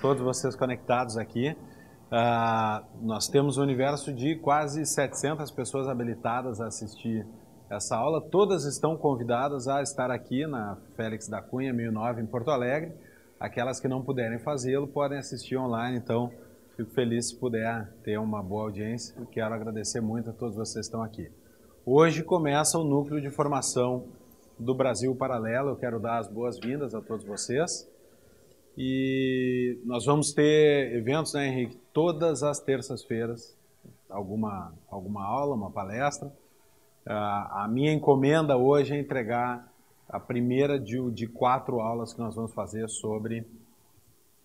todos vocês conectados aqui. Uh, nós temos um universo de quase 700 pessoas habilitadas a assistir essa aula. Todas estão convidadas a estar aqui na Félix da Cunha 1009 em Porto Alegre. Aquelas que não puderem fazê-lo podem assistir online, então fico feliz se puder ter uma boa audiência quero agradecer muito a todos vocês que estão aqui. Hoje começa o núcleo de formação do Brasil Paralelo. Eu quero dar as boas-vindas a todos vocês. E nós vamos ter eventos, né, Henrique, todas as terças-feiras, alguma, alguma aula, uma palestra. Uh, a minha encomenda hoje é entregar a primeira de, de quatro aulas que nós vamos fazer sobre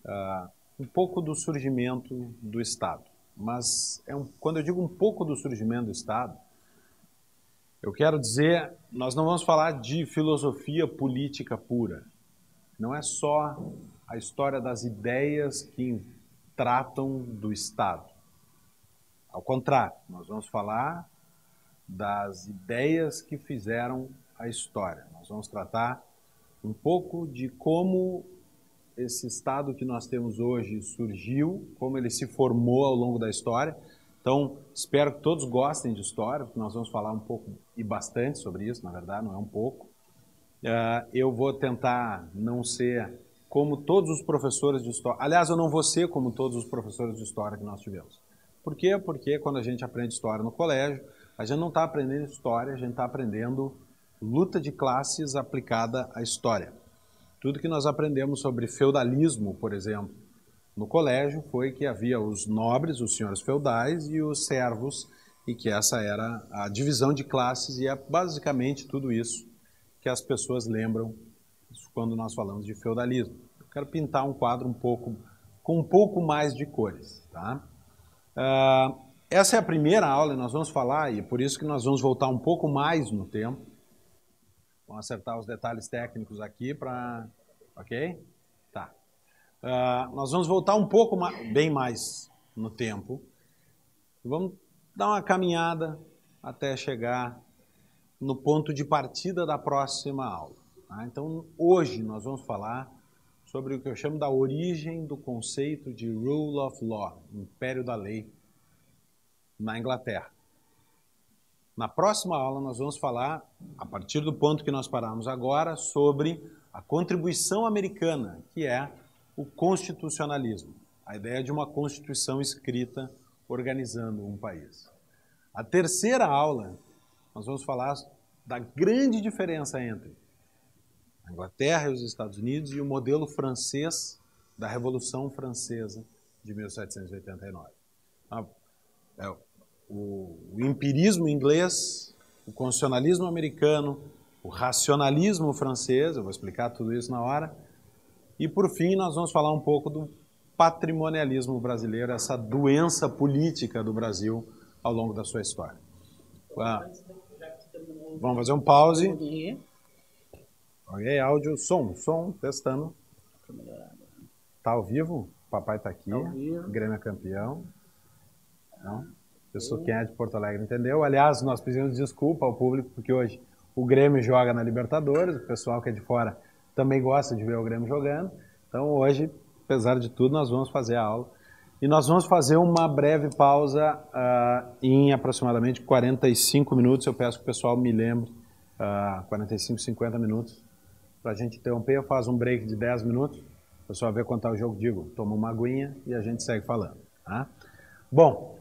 uh, um pouco do surgimento do Estado. Mas é um, quando eu digo um pouco do surgimento do Estado, eu quero dizer, nós não vamos falar de filosofia política pura. Não é só a história das ideias que tratam do Estado. Ao contrário, nós vamos falar das ideias que fizeram a história. Nós vamos tratar um pouco de como esse Estado que nós temos hoje surgiu, como ele se formou ao longo da história então, espero que todos gostem de história, porque nós vamos falar um pouco e bastante sobre isso, na verdade, não é um pouco. Uh, eu vou tentar não ser como todos os professores de história. Aliás, eu não vou ser como todos os professores de história que nós tivemos. Por quê? Porque quando a gente aprende história no colégio, a gente não está aprendendo história, a gente está aprendendo luta de classes aplicada à história. Tudo que nós aprendemos sobre feudalismo, por exemplo, no colégio foi que havia os nobres, os senhores feudais e os servos, e que essa era a divisão de classes, e é basicamente tudo isso que as pessoas lembram quando nós falamos de feudalismo. Quero pintar um quadro um pouco com um pouco mais de cores. Tá? Uh, essa é a primeira aula e nós vamos falar, e por isso que nós vamos voltar um pouco mais no tempo. Vamos acertar os detalhes técnicos aqui para. Ok? Uh, nós vamos voltar um pouco mais, bem mais no tempo. Vamos dar uma caminhada até chegar no ponto de partida da próxima aula. Tá? Então, hoje nós vamos falar sobre o que eu chamo da origem do conceito de rule of law, império da lei, na Inglaterra. Na próxima aula, nós vamos falar, a partir do ponto que nós paramos agora, sobre a contribuição americana, que é o constitucionalismo, a ideia de uma constituição escrita organizando um país. A terceira aula, nós vamos falar da grande diferença entre a Inglaterra e os Estados Unidos e o modelo francês da Revolução Francesa de 1789. Ah, é, o, o empirismo inglês, o constitucionalismo americano, o racionalismo francês, eu vou explicar tudo isso na hora, e por fim, nós vamos falar um pouco do patrimonialismo brasileiro, essa doença política do Brasil ao longo da sua história. Ah, vamos fazer um pause. Ok, áudio, som, som, testando. Tá ao vivo? Papai tá aqui. Tá Grêmio é campeão. Não? Pessoa quem é de Porto Alegre entendeu. Aliás, nós pedimos desculpa ao público porque hoje o Grêmio joga na Libertadores, o pessoal que é de fora também gosta de ver o Grêmio jogando. Então hoje, apesar de tudo, nós vamos fazer a aula. E nós vamos fazer uma breve pausa uh, em aproximadamente 45 minutos. Eu peço que o pessoal me lembre, uh, 45, 50 minutos, para a gente interromper. Faço um break de 10 minutos. O pessoal vê está o jogo, digo, toma uma aguinha e a gente segue falando. Tá? Bom,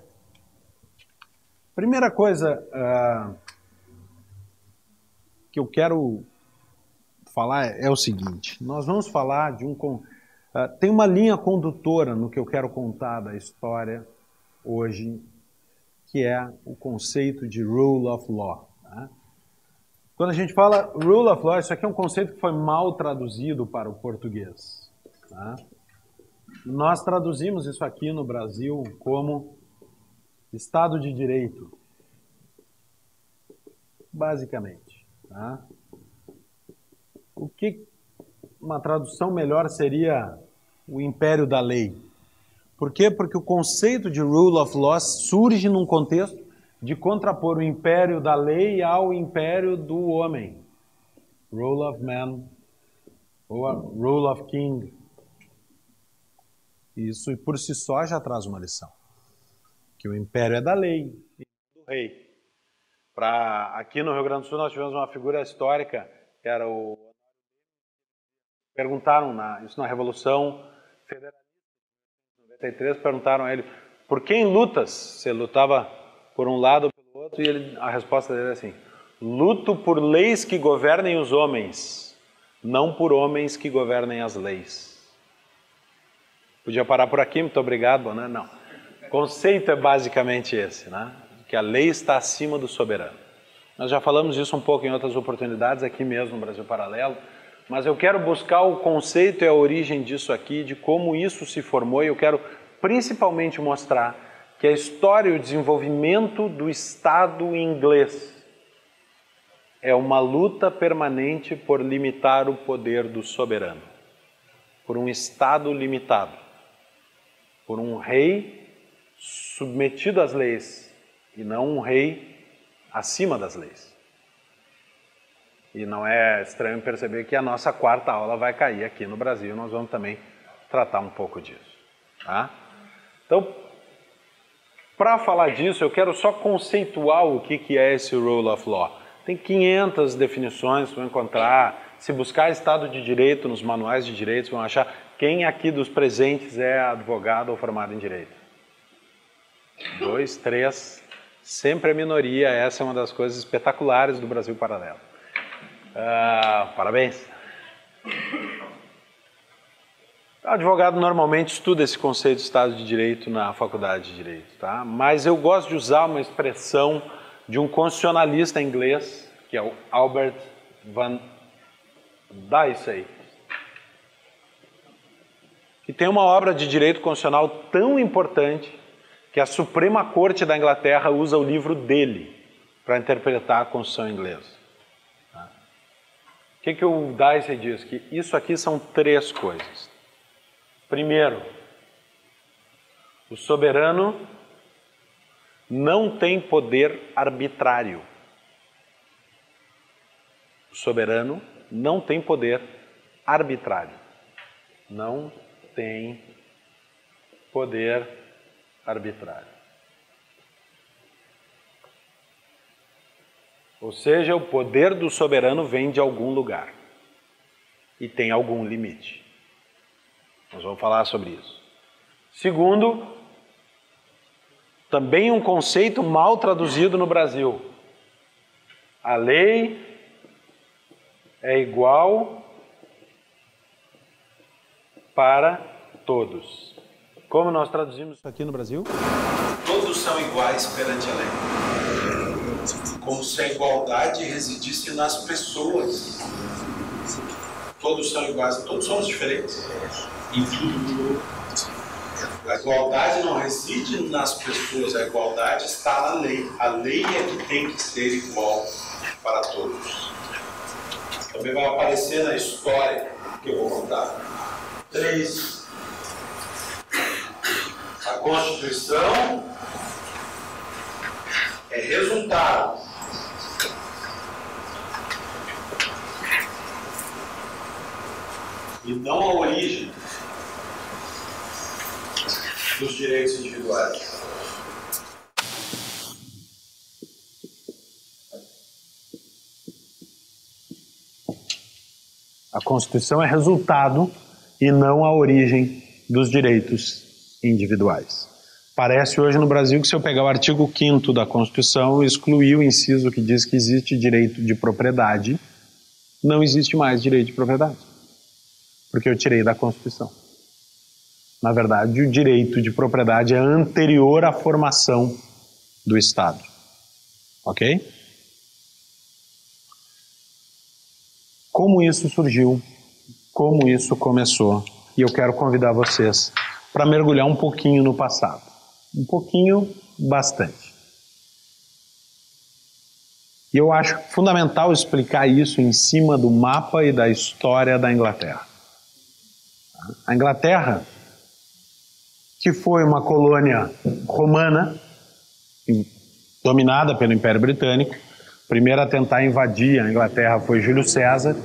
primeira coisa uh, que eu quero falar é, é o seguinte: nós vamos falar de um. Uh, tem uma linha condutora no que eu quero contar da história hoje, que é o conceito de rule of law. Tá? Quando a gente fala rule of law, isso aqui é um conceito que foi mal traduzido para o português. Tá? Nós traduzimos isso aqui no Brasil como Estado de Direito, basicamente. Tá? o que uma tradução melhor seria o império da lei. Por quê? Porque o conceito de rule of law surge num contexto de contrapor o império da lei ao império do homem. Rule of man, ou rule of king. Isso por si só já traz uma lição. Que o império é da lei e do rei. Pra, aqui no Rio Grande do Sul nós tivemos uma figura histórica, que era o... Perguntaram, na, isso na Revolução Federalista, 93, perguntaram a ele, por quem lutas? Você lutava por um lado ou pelo outro? E ele, a resposta dele é assim, luto por leis que governem os homens, não por homens que governem as leis. Podia parar por aqui, muito obrigado, né? Não. O conceito é basicamente esse, né? Que a lei está acima do soberano. Nós já falamos disso um pouco em outras oportunidades, aqui mesmo no Brasil Paralelo, mas eu quero buscar o conceito e a origem disso aqui, de como isso se formou, e eu quero principalmente mostrar que a história e o desenvolvimento do Estado inglês é uma luta permanente por limitar o poder do soberano, por um Estado limitado por um rei submetido às leis e não um rei acima das leis. E não é estranho perceber que a nossa quarta aula vai cair aqui no Brasil, nós vamos também tratar um pouco disso. Tá? Então, para falar disso, eu quero só conceituar o que, que é esse rule of law. Tem 500 definições, vão encontrar. Se buscar Estado de Direito nos manuais de direitos, vão achar quem aqui dos presentes é advogado ou formado em direito? Dois, três, sempre a minoria. Essa é uma das coisas espetaculares do Brasil Paralelo. Uh, parabéns. O advogado normalmente estuda esse conceito de Estado de Direito na faculdade de Direito, tá? Mas eu gosto de usar uma expressão de um constitucionalista inglês, que é o Albert Van Dicey que tem uma obra de direito constitucional tão importante que a Suprema Corte da Inglaterra usa o livro dele para interpretar a Constituição inglesa. Tá? O que, que o Dicey diz? Que isso aqui são três coisas. Primeiro, o soberano não tem poder arbitrário. O soberano não tem poder arbitrário. Não tem poder arbitrário. Ou seja, o poder do soberano vem de algum lugar e tem algum limite. Nós vamos falar sobre isso. Segundo, também um conceito mal traduzido no Brasil. A lei é igual para todos. Como nós traduzimos isso aqui no Brasil? Todos são iguais perante a lei. Como se a igualdade residisse nas pessoas. Todos são iguais, todos somos diferentes. Em tudo. A igualdade não reside nas pessoas, a igualdade está na lei. A lei é que tem que ser igual para todos. Também vai aparecer na história que eu vou contar 3. A Constituição é resultado e não a origem dos direitos individuais. A Constituição é resultado e não a origem dos direitos individuais. Parece hoje no Brasil que se eu pegar o artigo 5 da Constituição excluir o inciso que diz que existe direito de propriedade, não existe mais direito de propriedade. Porque eu tirei da Constituição. Na verdade, o direito de propriedade é anterior à formação do Estado. Ok? Como isso surgiu como isso começou. E eu quero convidar vocês para mergulhar um pouquinho no passado. Um pouquinho, bastante. E eu acho fundamental explicar isso em cima do mapa e da história da Inglaterra. A Inglaterra, que foi uma colônia romana, dominada pelo Império Britânico, primeiro a tentar invadir a Inglaterra foi Júlio César,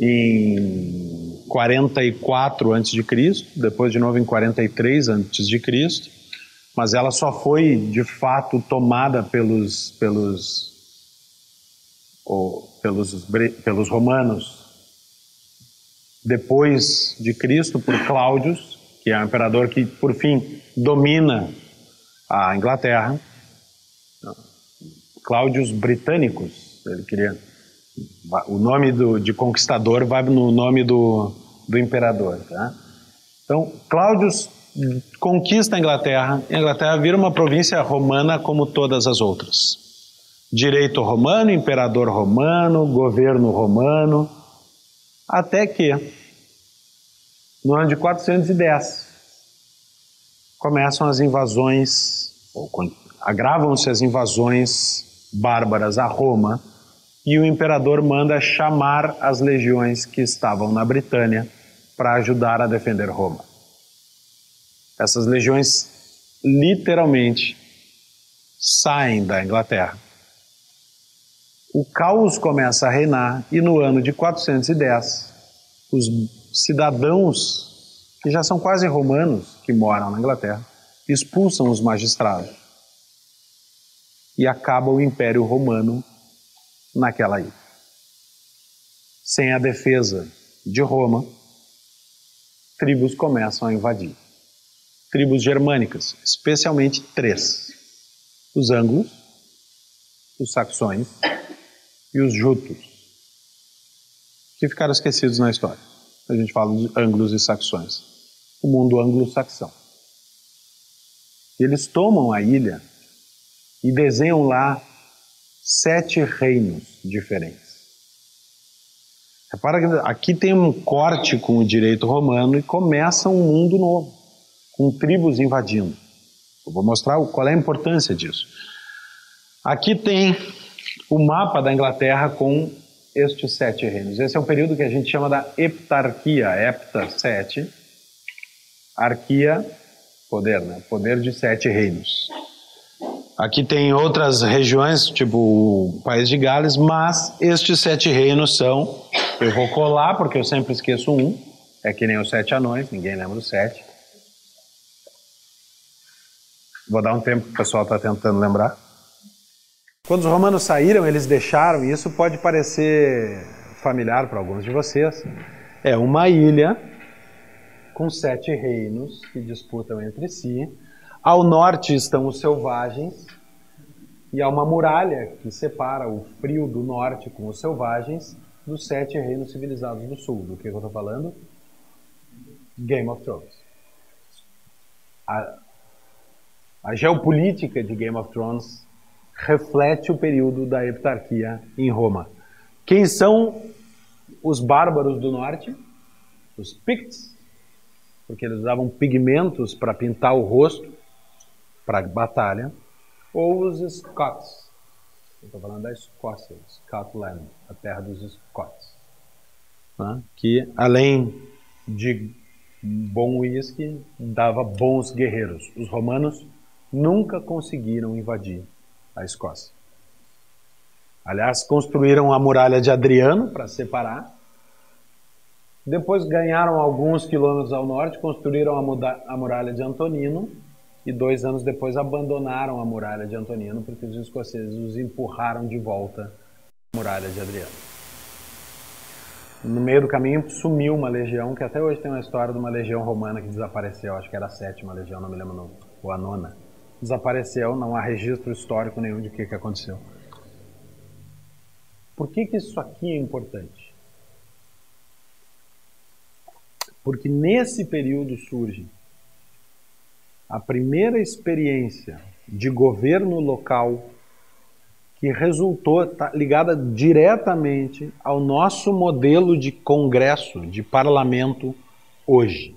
em 44 a.C., depois de novo em 43 a.C., mas ela só foi de fato tomada pelos, pelos, ou, pelos, pelos romanos depois de Cristo por Cláudios, que é o imperador que por fim domina a Inglaterra. Cláudios Britânicos, ele queria o nome do, de conquistador vai no nome do, do imperador. Tá? Então, Cláudios conquista a Inglaterra, a Inglaterra vira uma província romana como todas as outras. Direito romano, imperador romano, governo romano, até que, no ano de 410, começam as invasões, agravam-se as invasões bárbaras a Roma, e o imperador manda chamar as legiões que estavam na Britânia para ajudar a defender Roma. Essas legiões literalmente saem da Inglaterra. O caos começa a reinar e no ano de 410, os cidadãos, que já são quase romanos, que moram na Inglaterra, expulsam os magistrados. E acaba o Império Romano naquela ilha. Sem a defesa de Roma, tribos começam a invadir. Tribos germânicas, especialmente três: os ângulos, os saxões e os jutos, que ficaram esquecidos na história. A gente fala de ângulos e saxões. O mundo anglo-saxão. Eles tomam a ilha e desenham lá sete reinos diferentes. Repara que aqui tem um corte com o direito romano e começa um mundo novo, com tribos invadindo. Eu vou mostrar qual é a importância disso. Aqui tem o mapa da Inglaterra com estes sete reinos. Esse é um período que a gente chama da heptarquia, hepta, sete, arquia, poder, né? Poder de sete reinos. Aqui tem outras regiões, tipo o País de Gales, mas estes sete reinos são. Eu vou colar porque eu sempre esqueço um. É que nem os sete anões, ninguém lembra dos sete. Vou dar um tempo que o pessoal está tentando lembrar. Quando os romanos saíram, eles deixaram, e isso pode parecer familiar para alguns de vocês, é uma ilha com sete reinos que disputam entre si. Ao norte estão os selvagens, e há uma muralha que separa o frio do norte com os selvagens dos sete reinos civilizados do sul. Do que eu estou falando? Game of Thrones. A, a geopolítica de Game of Thrones reflete o período da heptarquia em Roma. Quem são os bárbaros do norte? Os Picts, porque eles usavam pigmentos para pintar o rosto para batalha ou os Scots. Estou falando da Escócia, Scotland, a terra dos Scots. Né? Que, além de bom uísque, dava bons guerreiros. Os romanos nunca conseguiram invadir a Escócia. Aliás, construíram a muralha de Adriano para separar. Depois ganharam alguns quilômetros ao norte, construíram a muralha de Antonino e dois anos depois abandonaram a muralha de Antonino porque os escoceses os empurraram de volta à muralha de Adriano. No meio do caminho sumiu uma legião, que até hoje tem uma história de uma legião romana que desapareceu, acho que era a sétima legião, não me lembro ou a nona. Desapareceu, não há registro histórico nenhum de o que, que aconteceu. Por que, que isso aqui é importante? Porque nesse período surge a primeira experiência de governo local que resultou tá ligada diretamente ao nosso modelo de congresso, de parlamento hoje.